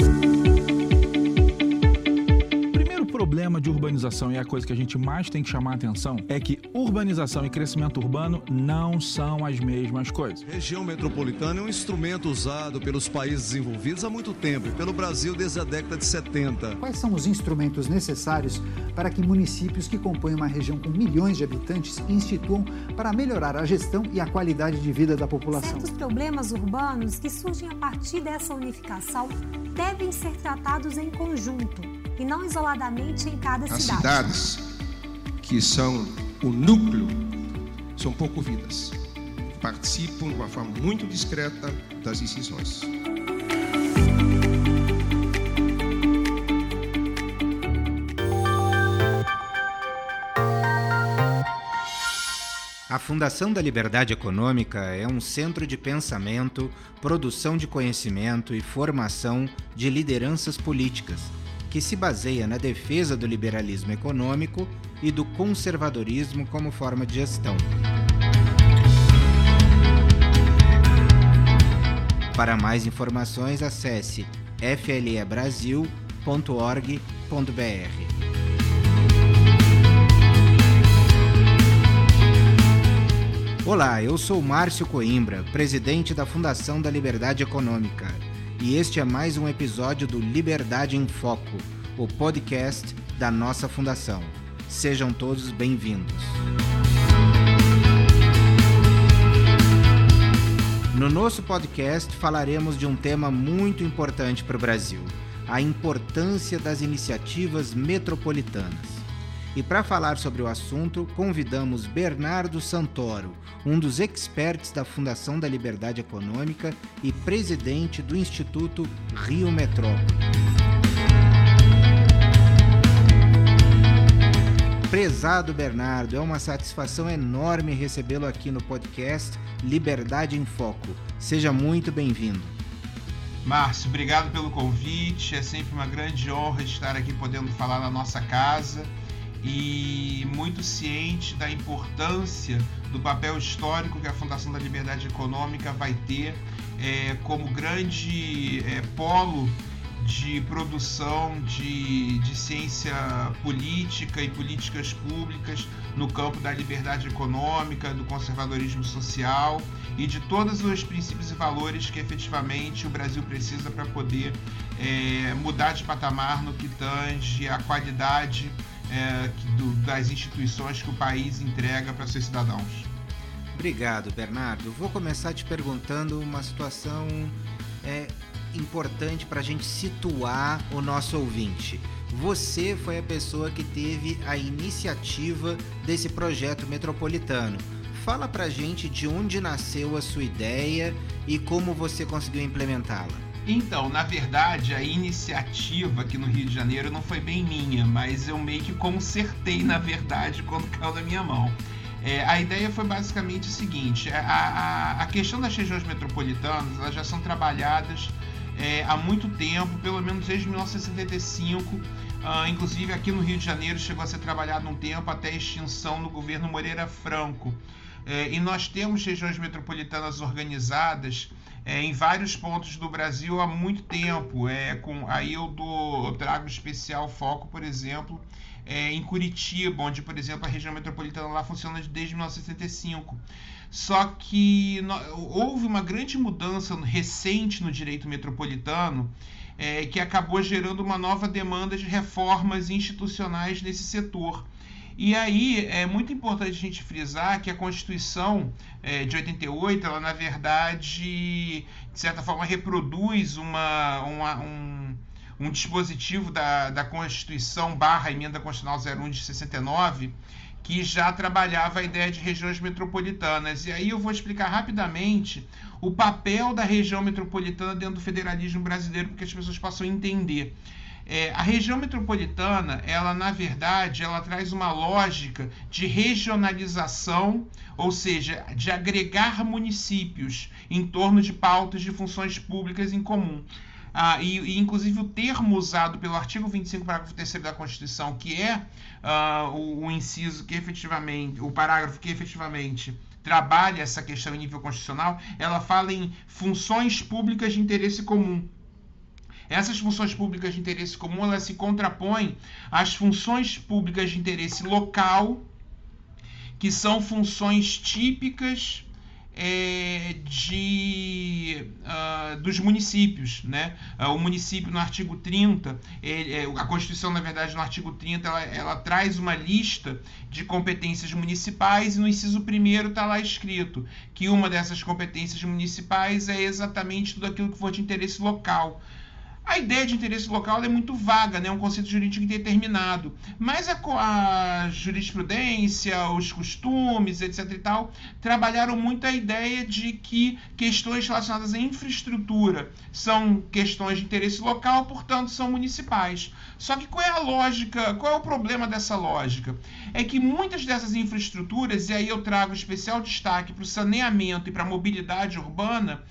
Bye. Problema de urbanização e é a coisa que a gente mais tem que chamar a atenção é que urbanização e crescimento urbano não são as mesmas coisas. Região metropolitana é um instrumento usado pelos países desenvolvidos há muito tempo e pelo Brasil desde a década de 70. Quais são os instrumentos necessários para que municípios que compõem uma região com milhões de habitantes instituam para melhorar a gestão e a qualidade de vida da população? Certos problemas urbanos que surgem a partir dessa unificação devem ser tratados em conjunto e não isoladamente em cada As cidade. cidades que são o núcleo são pouco vidas. Participam de uma forma muito discreta das decisões. A Fundação da Liberdade Econômica é um centro de pensamento, produção de conhecimento e formação de lideranças políticas que se baseia na defesa do liberalismo econômico e do conservadorismo como forma de gestão. Para mais informações, acesse flebrasil.org.br. Olá, eu sou Márcio Coimbra, presidente da Fundação da Liberdade Econômica e este é mais um episódio do Liberdade em Foco, o podcast da nossa fundação. Sejam todos bem-vindos. No nosso podcast falaremos de um tema muito importante para o Brasil: a importância das iniciativas metropolitanas. E para falar sobre o assunto, convidamos Bernardo Santoro, um dos experts da Fundação da Liberdade Econômica e presidente do Instituto Rio Metrópole. Prezado Bernardo, é uma satisfação enorme recebê-lo aqui no podcast Liberdade em Foco. Seja muito bem-vindo. Márcio, obrigado pelo convite. É sempre uma grande honra estar aqui podendo falar na nossa casa e muito ciente da importância do papel histórico que a Fundação da Liberdade Econômica vai ter é, como grande é, polo de produção de, de ciência política e políticas públicas no campo da liberdade econômica, do conservadorismo social e de todos os princípios e valores que efetivamente o Brasil precisa para poder é, mudar de patamar no que tange a qualidade é, do, das instituições que o país entrega para seus cidadãos. Obrigado, Bernardo. Vou começar te perguntando uma situação é, importante para a gente situar o nosso ouvinte. Você foi a pessoa que teve a iniciativa desse projeto metropolitano. Fala para a gente de onde nasceu a sua ideia e como você conseguiu implementá-la. Então, na verdade, a iniciativa aqui no Rio de Janeiro não foi bem minha, mas eu meio que consertei, na verdade, quando caiu na minha mão. É, a ideia foi basicamente o seguinte: a, a, a, questão das regiões metropolitanas elas já são trabalhadas é, há muito tempo, pelo menos desde 1975. Uh, ah, inclusive aqui no Rio de Janeiro chegou a ser trabalhado um tempo até a extinção no governo Moreira Franco. É, e nós temos regiões metropolitanas organizadas é, em vários pontos do Brasil há muito tempo. É, com, aí eu, dou, eu trago especial foco, por exemplo, é, em Curitiba, onde, por exemplo, a região metropolitana lá funciona desde 1975. Só que no, houve uma grande mudança recente no direito metropolitano é, que acabou gerando uma nova demanda de reformas institucionais nesse setor. E aí é muito importante a gente frisar que a Constituição é, de 88, ela na verdade, de certa forma, reproduz uma, uma um, um dispositivo da, da Constituição barra Emenda Constitucional 01 de 69, que já trabalhava a ideia de regiões metropolitanas. E aí eu vou explicar rapidamente o papel da região metropolitana dentro do federalismo brasileiro, porque as pessoas possam entender. É, a região metropolitana, ela na verdade, ela traz uma lógica de regionalização, ou seja, de agregar municípios em torno de pautas de funções públicas em comum. Ah, e, e, inclusive o termo usado pelo artigo 25, parágrafo 3 da Constituição, que é ah, o, o inciso que efetivamente, o parágrafo que efetivamente trabalha essa questão em nível constitucional, ela fala em funções públicas de interesse comum Essas funções públicas de interesse comum elas se contrapõem às funções públicas de interesse local, que são funções típicas é, de, uh, dos municípios. Né? Uh, o município, no artigo 30, ele, é, a Constituição, na verdade, no artigo 30, ela, ela, traz uma lista de competências municipais e no inciso 1 está lá escrito que uma dessas competências municipais é exatamente tudo aquilo que for de interesse local. A ideia de interesse local é muito vaga, né? é um conceito jurídico indeterminado. Mas a, a, jurisprudência, os costumes, etc. e tal, trabalharam muito a ideia de que questões relacionadas à infraestrutura são questões de interesse local, portanto, são municipais. Só que qual é a lógica, qual é o problema dessa lógica? É que muitas dessas infraestruturas, e aí eu trago especial destaque para o saneamento e para a mobilidade urbana,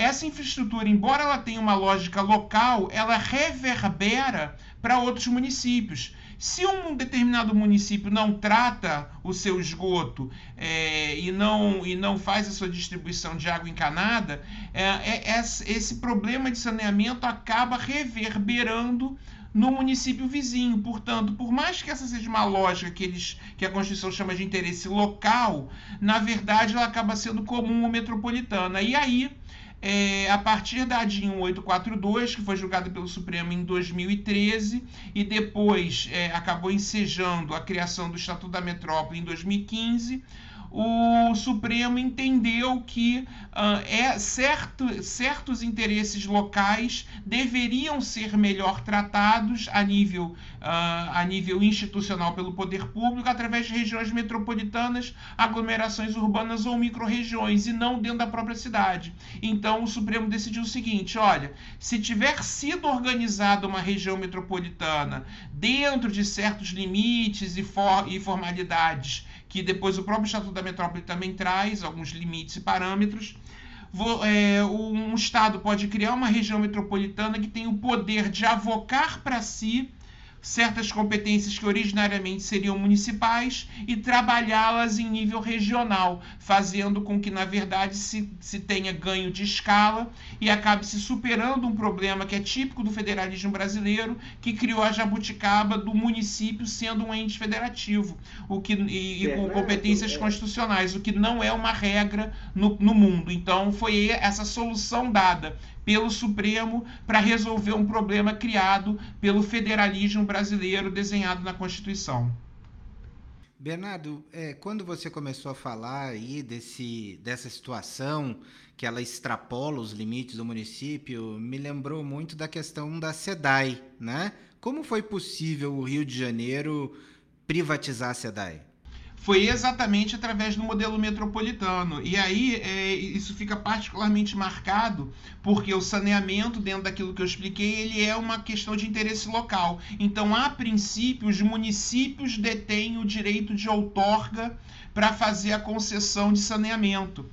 essa infraestrutura, embora ela tenha uma lógica local, ela reverbera para outros municípios. Se um determinado município não trata o seu esgoto é, e, não, e não faz a sua distribuição de água encanada, é, é, esse problema de saneamento acaba reverberando no município vizinho. Portanto, por mais que essa seja uma lógica que, eles, que a Constituição chama de interesse local, na verdade ela acaba sendo comum ou metropolitana. E aí é, a partir da ADIM 1842, que foi julgada pelo Supremo em 2013, e depois é, acabou ensejando a criação do Estatuto da Metrópole em 2015, o Supremo entendeu que uh, é certo, certos interesses locais deveriam ser melhor tratados a nível, uh, a nível institucional pelo poder público através de regiões metropolitanas, aglomerações urbanas ou microrregiões e não dentro da própria cidade. Então o Supremo decidiu o seguinte: olha, se tiver sido organizada uma região metropolitana dentro de certos limites e, for, e formalidades que depois o próprio Estatuto da Metrópole também traz alguns limites e parâmetros. É, um Estado pode criar uma região metropolitana que tem o poder de avocar para si certas competências que originariamente seriam municipais e trabalhá-las em nível regional, fazendo com que, na verdade, se, se tenha ganho de escala e acabe se superando um problema que é típico do federalismo brasileiro, que criou a jabuticaba do município sendo um ente federativo o que, e, e com competências constitucionais, o que não é uma regra no, no mundo. Então, foi essa solução dada pelo Supremo para resolver um problema criado pelo federalismo brasileiro desenhado na Constituição. Bernardo, é, quando você começou a falar aí desse, dessa situação que ela extrapola os limites do município, me lembrou muito da questão da SEDAI, né? Como foi possível o Rio de Janeiro privatizar a SEDAI? Foi exatamente através do modelo metropolitano. E aí é, isso fica particularmente marcado porque o saneamento, dentro daquilo que eu expliquei, ele é uma questão de interesse local. Então, a princípio, os municípios detêm o direito de outorga para fazer a concessão de saneamento.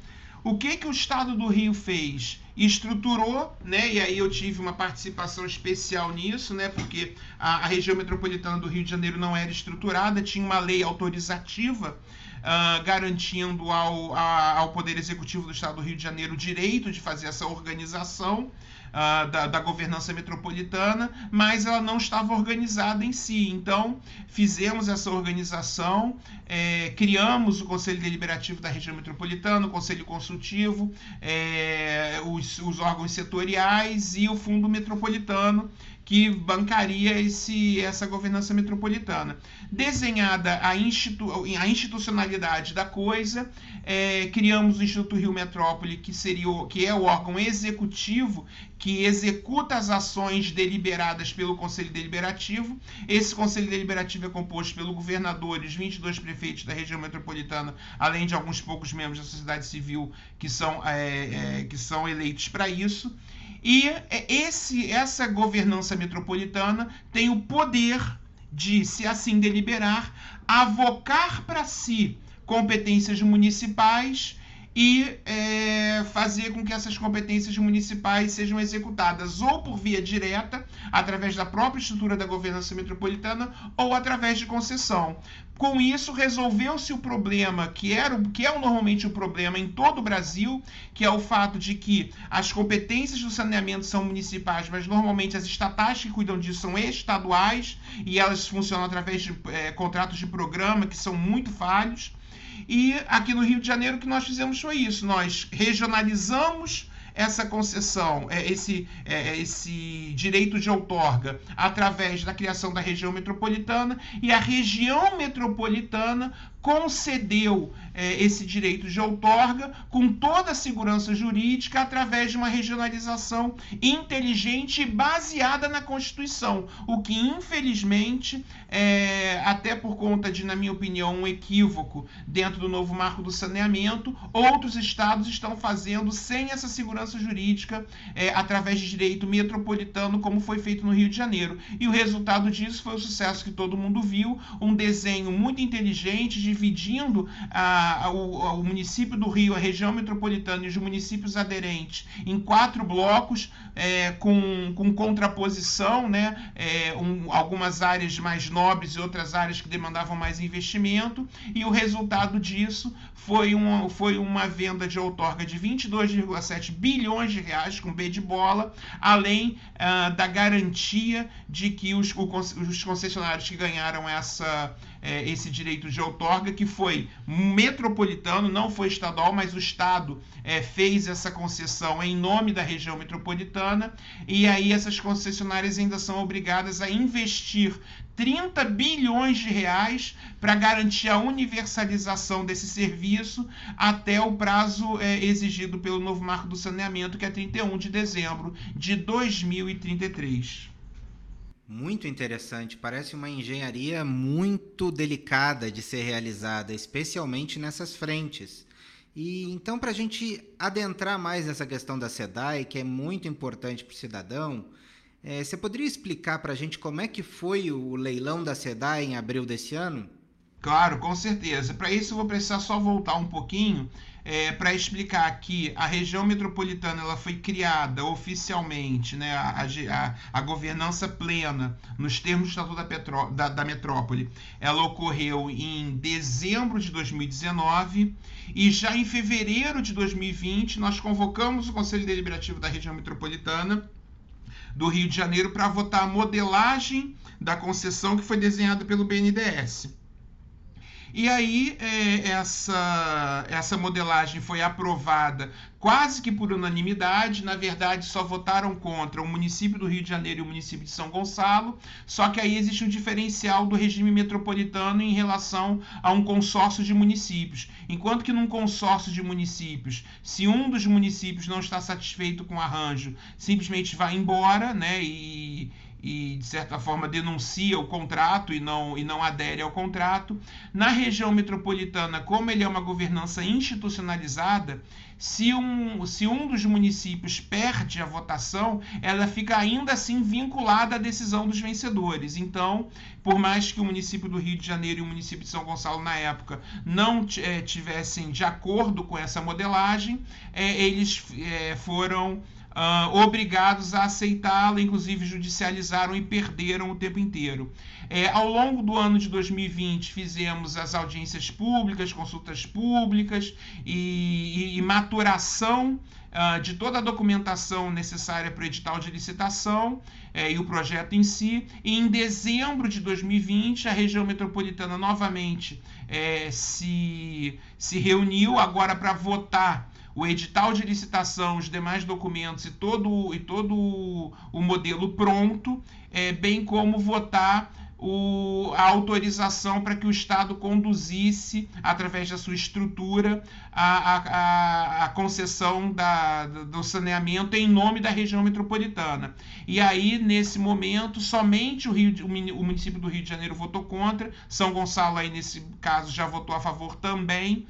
O que, que o Estado do Rio fez? estruturou, né? E aí eu tive uma participação especial nisso, né? Porque a, a região metropolitana do Rio de Janeiro não era estruturada, tinha uma lei autorizativa uh, garantindo ao, a, ao Poder Executivo do Estado do Rio de Janeiro o direito de fazer essa organização. Uh, da, da, governança metropolitana, mas ela não estava organizada em si. Então, fizemos essa organização, é, criamos o Conselho Deliberativo da Região Metropolitana, o Conselho Consultivo, é, os, os órgãos setoriais e o Fundo Metropolitano, que bancaria esse, essa governança metropolitana. Desenhada a, institu a institucionalidade da coisa, é, criamos o Instituto Rio Metrópole, que, seria o, que é o órgão executivo que executa as ações deliberadas pelo Conselho Deliberativo. Esse Conselho Deliberativo é composto pelo governador e os 22 prefeitos da região metropolitana, além de alguns poucos membros da sociedade civil que são, é, é, que são eleitos para isso. E é, esse, essa governança metropolitana tem o poder de, se assim deliberar, avocar para si competências municipais e é, fazer com que essas competências municipais sejam executadas ou por via direta, através da própria estrutura da governança metropolitana, ou através de concessão. Com isso, resolveu-se o problema que era que é normalmente o problema em todo o Brasil, que é o fato de que as competências do saneamento são municipais, mas normalmente as estatais que cuidam disso são estaduais e elas funcionam através de é, contratos de programa que são muito falhos. E aqui no Rio de Janeiro o que nós fizemos foi isso: nós regionalizamos essa concessão, é, esse, é, esse direito de outorga através da criação da região metropolitana. E a região metropolitana concedeu é, esse direito de outorga com toda a segurança jurídica através de uma regionalização inteligente e baseada na Constituição, o que infelizmente, é, até por conta de, na minha opinião, um equívoco dentro do novo marco do saneamento, outros estados estão fazendo sem essa segurança jurídica é, através de direito metropolitano, como foi feito no Rio de Janeiro. E o resultado disso foi o sucesso que todo mundo viu, um desenho muito inteligente dividindo a, a, o, o, município do Rio, a região metropolitana e os municípios aderentes em quatro blocos é, com, com contraposição, né? É, um, algumas áreas mais nobres e outras áreas que demandavam mais investimento, e o resultado disso foi uma, foi uma venda de outorga de 22,7 bilhões de reais, com B de bola, além uh, da garantia de que os, os concessionários que ganharam essa é, esse direito de outorga, que foi metropolitano, não foi estadual, mas o Estado é, fez essa concessão em nome da região metropolitana, e aí essas concessionárias ainda são obrigadas a investir 30 bilhões de reais para garantir a universalização desse serviço até o prazo é, exigido pelo novo marco do saneamento, que é 31 de dezembro de 2033. Muito interessante, parece uma engenharia muito delicada de ser realizada, especialmente nessas frentes. E então, para a gente adentrar mais nessa questão da SEDAI, que é muito importante para o cidadão, é, você poderia explicar para a gente como é que foi o leilão da SEDAI em abril desse ano? Claro, com certeza. Para isso, eu vou precisar só voltar um pouquinho é, para explicar que a região metropolitana ela foi criada oficialmente, né, a, a, a governança plena, nos termos do Estatuto da, Petro, da, da Metrópole, ela ocorreu em dezembro de 2019 e já em fevereiro de 2020 nós convocamos o Conselho Deliberativo da região metropolitana do Rio de Janeiro para votar a modelagem da concessão que foi desenhada pelo BNDES. E aí é, essa, essa modelagem foi aprovada quase que por unanimidade. Na verdade, só votaram contra o município do Rio de Janeiro e o município de São Gonçalo. Só que aí existe um diferencial do regime metropolitano em relação a um consórcio de municípios. Enquanto que num consórcio de municípios, se um dos municípios não está satisfeito com o arranjo, simplesmente vai embora, né? E, e de certa forma denuncia o contrato e não, e não adere ao contrato. Na região metropolitana, como ele é uma governança institucionalizada, se um, se um dos municípios perde a votação, ela fica ainda assim vinculada à decisão dos vencedores. Então, por mais que o município do Rio de Janeiro e o município de São Gonçalo, na época, não é, tivessem de acordo com essa modelagem, é, eles é, foram uh, obrigados a aceitá-la, inclusive judicializaram e perderam o tempo inteiro. É, ao longo do ano de 2020, fizemos as audiências públicas, consultas públicas e, e, e maturação uh, de toda a documentação necessária para o edital de licitação é, e o projeto em si. E em dezembro de 2020, a região metropolitana novamente é, se, se reuniu agora para votar o edital de licitação, os demais documentos e todo, e todo o modelo pronto, é, bem como votar o, a autorização para que o Estado conduzisse, através da sua estrutura, a, a, a concessão da, do saneamento em nome da região metropolitana. E aí, nesse momento, somente o, Rio, o município do Rio de Janeiro votou contra, São Gonçalo, aí, nesse caso, já votou a favor também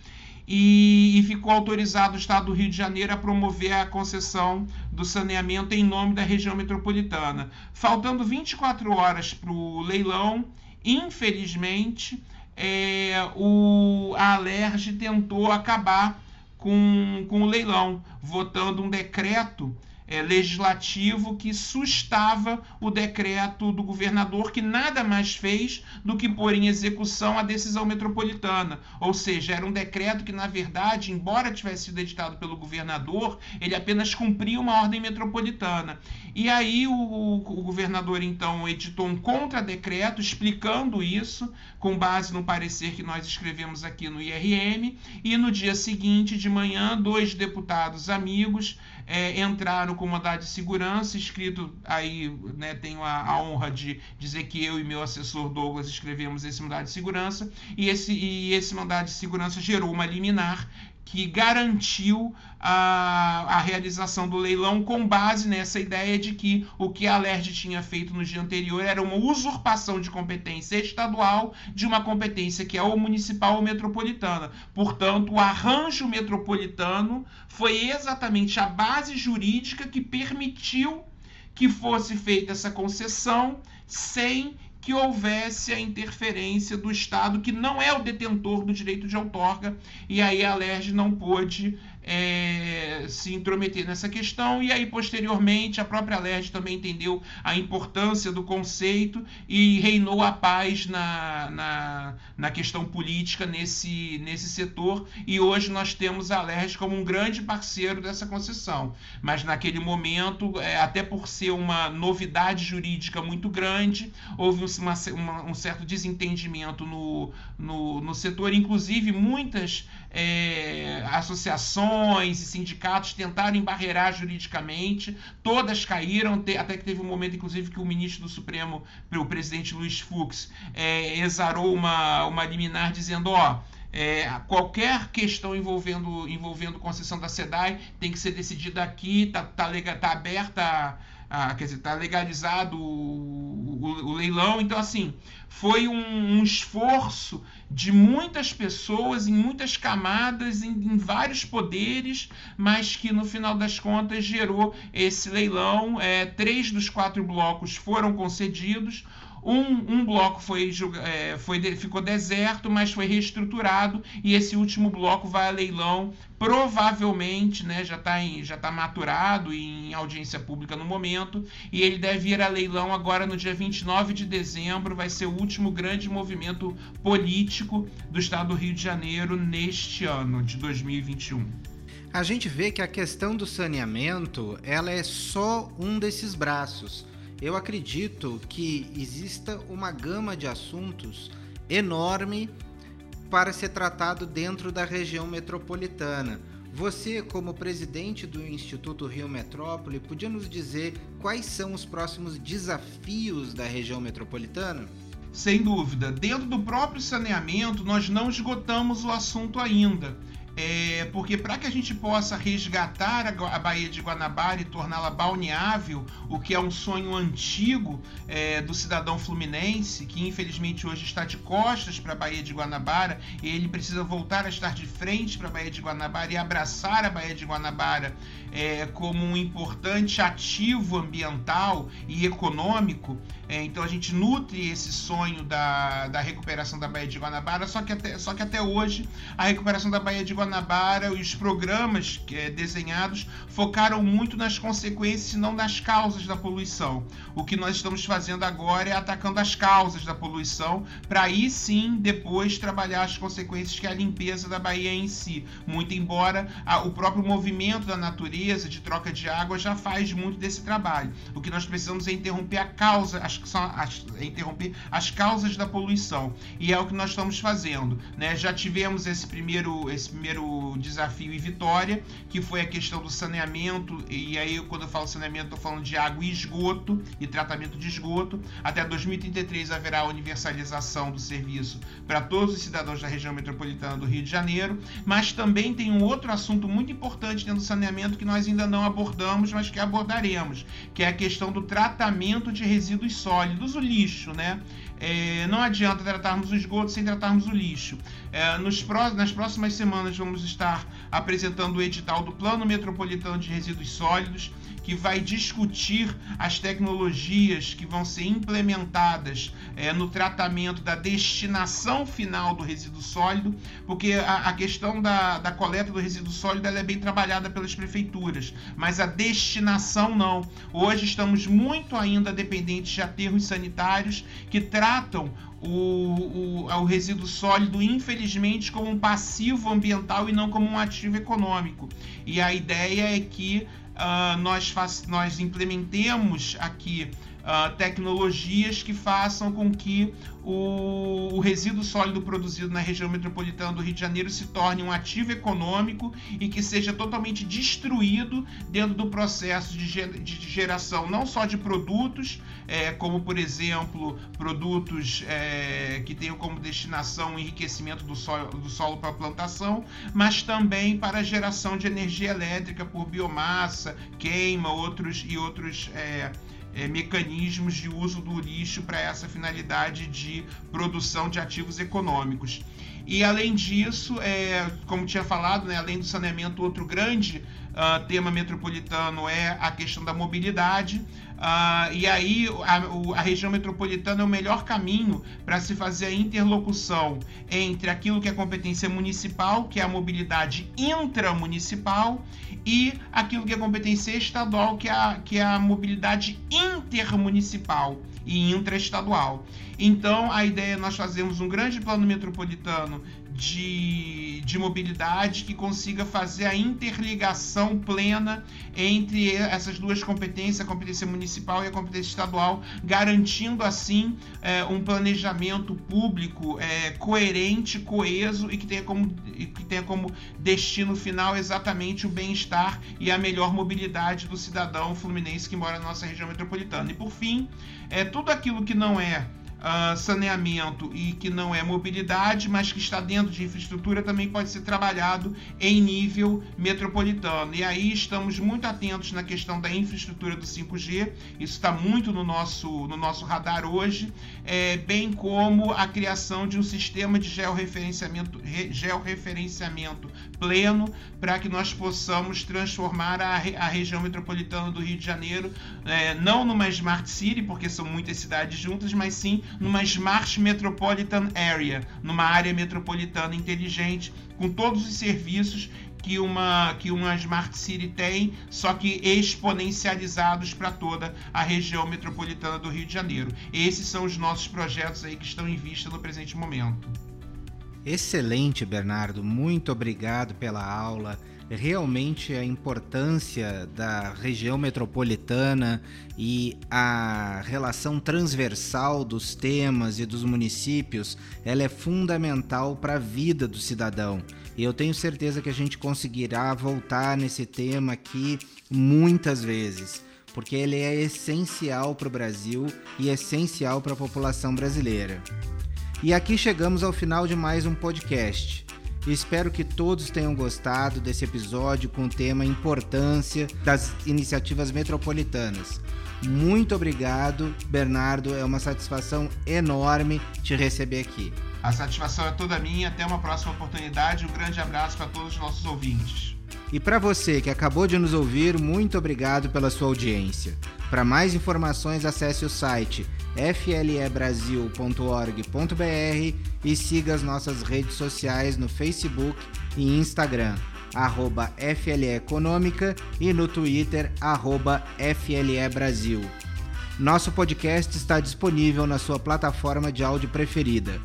e, e, ficou autorizado o Estado do Rio de Janeiro a promover a concessão do saneamento em nome da região metropolitana. Faltando 24 horas para o leilão, infelizmente, é, o, a Alerj tentou acabar com, com o leilão, votando um decreto é, legislativo que sustava o decreto do governador, que nada mais fez do que pôr em execução a decisão metropolitana. Ou seja, era um decreto que, na verdade, embora tivesse sido editado pelo governador, ele apenas cumpria uma ordem metropolitana. E aí o, o governador, então, editou um contradecreto explicando isso, com base no parecer que nós escrevemos aqui no IRM, e no dia seguinte, de manhã, dois deputados amigos é, entraram com mandado de segurança, escrito aí, né, tenho a, a, honra de dizer que eu e meu assessor Douglas escrevemos esse mandado de segurança, e esse, e esse mandado de segurança gerou uma liminar que garantiu a, a realização do leilão com base nessa ideia de que o que a Alerj tinha feito no dia anterior era uma usurpação de competência estadual de uma competência que é ou municipal ou metropolitana. Portanto, o arranjo metropolitano foi exatamente a base jurídica que permitiu que fosse feita essa concessão sem que houvesse a interferência do Estado, que não é o detentor do direito de outorga, e aí a LERJ não pôde é, se intrometer nessa questão, e aí, posteriormente, a própria LERJ também entendeu a importância do conceito e reinou a paz na, na, na questão política nesse, nesse setor, e hoje nós temos a LERJ como um grande parceiro dessa concessão. Mas naquele momento, é, até por ser uma novidade jurídica muito grande, houve uma, uma, um certo desentendimento no, no, no setor, inclusive muitas é, associações e sindicatos tentaram embarrear juridicamente, todas caíram, até que teve um momento, inclusive, que o ministro do Supremo, o presidente Luiz Fux, é, exarou uma, uma liminar dizendo: ó. É, qualquer questão envolvendo, envolvendo concessão da SEDAI tem que ser decidida aqui, tá, tá, tá aberta ah, quer dizer, está legalizado o, o, o, leilão. Então, assim, foi um, um, esforço de muitas pessoas, em muitas camadas, em, em, vários poderes, mas que no final das contas gerou esse leilão. É, três dos quatro blocos foram concedidos. Um, um bloco foi, é, foi, ficou deserto, mas foi reestruturado e esse último bloco vai a leilão. Provavelmente, né, já está já tá maturado em audiência pública no momento, e ele deve ir a leilão agora no dia 29 de dezembro. Vai ser o último grande movimento político do estado do Rio de Janeiro neste ano de 2021 a gente vê que a questão do saneamento ela é só um desses braços eu acredito que exista uma gama de assuntos enorme para ser tratado dentro da região metropolitana. Você, como presidente do Instituto Rio Metrópole, podia nos dizer quais são os próximos desafios da região metropolitana? Sem dúvida. Dentro do próprio saneamento, nós não esgotamos o assunto ainda. É, porque para que a gente possa resgatar a, a Baía de Guanabara e torná-la balneável, o que é um sonho antigo é, do cidadão fluminense, que infelizmente hoje está de costas para a Baía de Guanabara, e ele precisa voltar a estar de frente para a Baía de Guanabara e abraçar a Baía de Guanabara é, como um importante ativo ambiental e econômico. É, então a gente nutre esse sonho da, da recuperação da Baía de Guanabara, só que, até, só que até hoje a recuperação da Baía de Guanabara e os programas é, desenhados focaram muito nas consequências e não nas causas da poluição. O que nós estamos fazendo agora é atacando as causas da poluição, para aí sim depois trabalhar as consequências que é a limpeza da Bahia em si. Muito embora a, o próprio movimento da natureza de troca de água já faz muito desse trabalho. O que nós precisamos é interromper a causa, as, as, interromper as causas da poluição. E é o que nós estamos fazendo. Né? Já tivemos esse primeiro, esse primeiro desafio e vitória, que foi a questão do saneamento. E aí, quando eu falo saneamento, estou falando de água e esgoto e tratamento de esgoto. Até 2033 haverá a universalização do serviço para todos os cidadãos da região metropolitana do Rio de Janeiro. Mas também tem um outro assunto muito importante dentro do saneamento que nós ainda não abordamos, mas que abordaremos, que é a questão do tratamento de resíduos sólidos, o lixo, né? É, não adianta tratarmos o esgoto sem tratarmos o lixo. É, nos pró nas próximas semanas vamos estar apresentando o edital do Plano Metropolitano de Resíduos Sólidos, que vai discutir as tecnologias que vão ser implementadas é, no tratamento da destinação final do resíduo sólido, porque a, a questão da, da coleta do resíduo sólido é bem trabalhada pelas prefeituras, mas a destinação não. Hoje estamos muito ainda dependentes de aterros sanitários que tratam o, o, o, resíduo sólido, infelizmente, como um passivo ambiental e não como um ativo econômico. E a ideia é que uh, nós, nós implementemos aqui uh, tecnologias que façam com que o, o, resíduo sólido produzido na região metropolitana do Rio de Janeiro se torne um ativo econômico e que seja totalmente destruído dentro do processo de, de geração não só de produtos, é, como por exemplo produtos é, que tenham como destinação o enriquecimento do solo, do solo para plantação, mas também para a geração de energia elétrica por biomassa, queima outros e outros é, é, mecanismos de uso do lixo para essa finalidade produção de ativos econômicos. E além disso, é, como tinha falado, né, além do saneamento, outro grande uh, tema metropolitano é a questão da mobilidade. Uh, e aí a, a, região metropolitana é o melhor caminho para se fazer a interlocução entre aquilo que é competência municipal, que é a mobilidade intramunicipal, e aquilo que é competência estadual, que é que é a mobilidade intermunicipal e intraestadual. Então, a ideia é nós fazermos um grande plano metropolitano de, de mobilidade que consiga fazer a interligação plena entre essas duas competências, a competência municipal e a competência estadual, garantindo assim é, um planejamento público é, coerente, coeso e que tenha, como, que tenha como destino final exatamente o bem-estar e a melhor mobilidade do cidadão fluminense que mora na nossa região metropolitana. E por fim, é, tudo aquilo que não é uh, saneamento e que não é mobilidade, mas que está dentro de infraestrutura, também pode ser trabalhado em nível metropolitano. E aí estamos muito atentos na questão da infraestrutura do 5G, isso está muito no nosso, no nosso radar hoje, é, bem como a criação de um sistema de georreferenciamento, re, georreferenciamento pleno para que nós possamos transformar a, a, região metropolitana do Rio de Janeiro é, não numa smart city, porque são muitas cidades juntas, mas sim numa Smart Metropolitan Area, numa área metropolitana inteligente, com todos os serviços que uma, que uma Smart City tem, só que exponencializados para toda a região metropolitana do Rio de Janeiro. Esses são os nossos projetos aí que estão em vista no presente momento. Excelente, Bernardo. Muito obrigado pela aula realmente a importância da região metropolitana e a relação transversal dos temas e dos municípios, ela é fundamental para a vida do cidadão. E eu tenho certeza que a gente conseguirá voltar nesse tema aqui muitas vezes, porque ele é essencial para o Brasil e essencial para a população brasileira. E aqui chegamos ao final de mais um podcast. Espero que todos tenham gostado desse episódio com o tema Importância das Iniciativas Metropolitanas. Muito obrigado, Bernardo. É uma satisfação enorme te receber aqui. A satisfação é toda minha. Até uma próxima oportunidade. Um grande abraço para todos os nossos ouvintes. E para você que acabou de nos ouvir, muito obrigado pela sua audiência. Para mais informações, acesse o site flebrasil.org.br e siga as nossas redes sociais no Facebook e Instagram, arroba FLE Econômica e no Twitter, arroba FLE Brasil. Nosso podcast está disponível na sua plataforma de áudio preferida.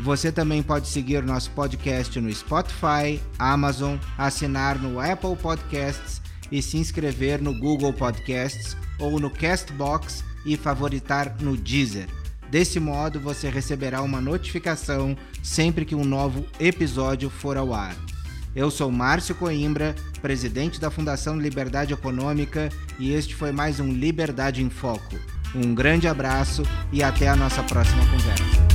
Você também pode seguir nosso podcast no Spotify, Amazon, assinar no Apple Podcasts e se inscrever no Google Podcasts ou no Castbox e favoritar no Deezer. Desse modo, você receberá uma notificação sempre que um novo episódio for ao ar. Eu sou Márcio Coimbra, presidente da Fundação Liberdade Econômica, e este foi mais um Liberdade em Foco. Um grande abraço e até a nossa próxima conversa.